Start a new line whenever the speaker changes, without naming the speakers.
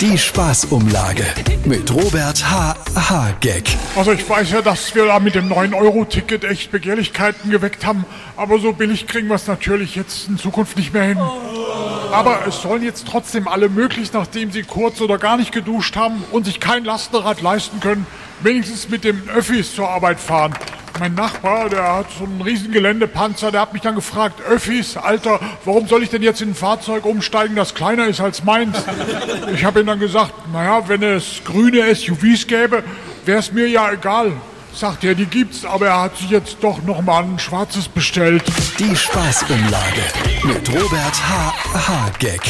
Die Spaßumlage mit Robert H. H. Gag.
Also ich weiß ja, dass wir da mit dem 9-Euro-Ticket echt Begehrlichkeiten geweckt haben, aber so billig kriegen wir es natürlich jetzt in Zukunft nicht mehr hin. Aber es sollen jetzt trotzdem alle möglichst, nachdem sie kurz oder gar nicht geduscht haben und sich kein Lastenrad leisten können, wenigstens mit dem Öffis zur Arbeit fahren. Mein Nachbar, der hat so einen riesen Geländepanzer, der hat mich dann gefragt, Öffis, Alter, warum soll ich denn jetzt in ein Fahrzeug umsteigen, das kleiner ist als meins? Ich habe ihm dann gesagt, naja, wenn es grüne SUVs gäbe, wäre es mir ja egal. Sagt er, die gibt's, aber er hat sich jetzt doch noch mal ein schwarzes bestellt.
Die Spaßumlage mit Robert H. H. Gag.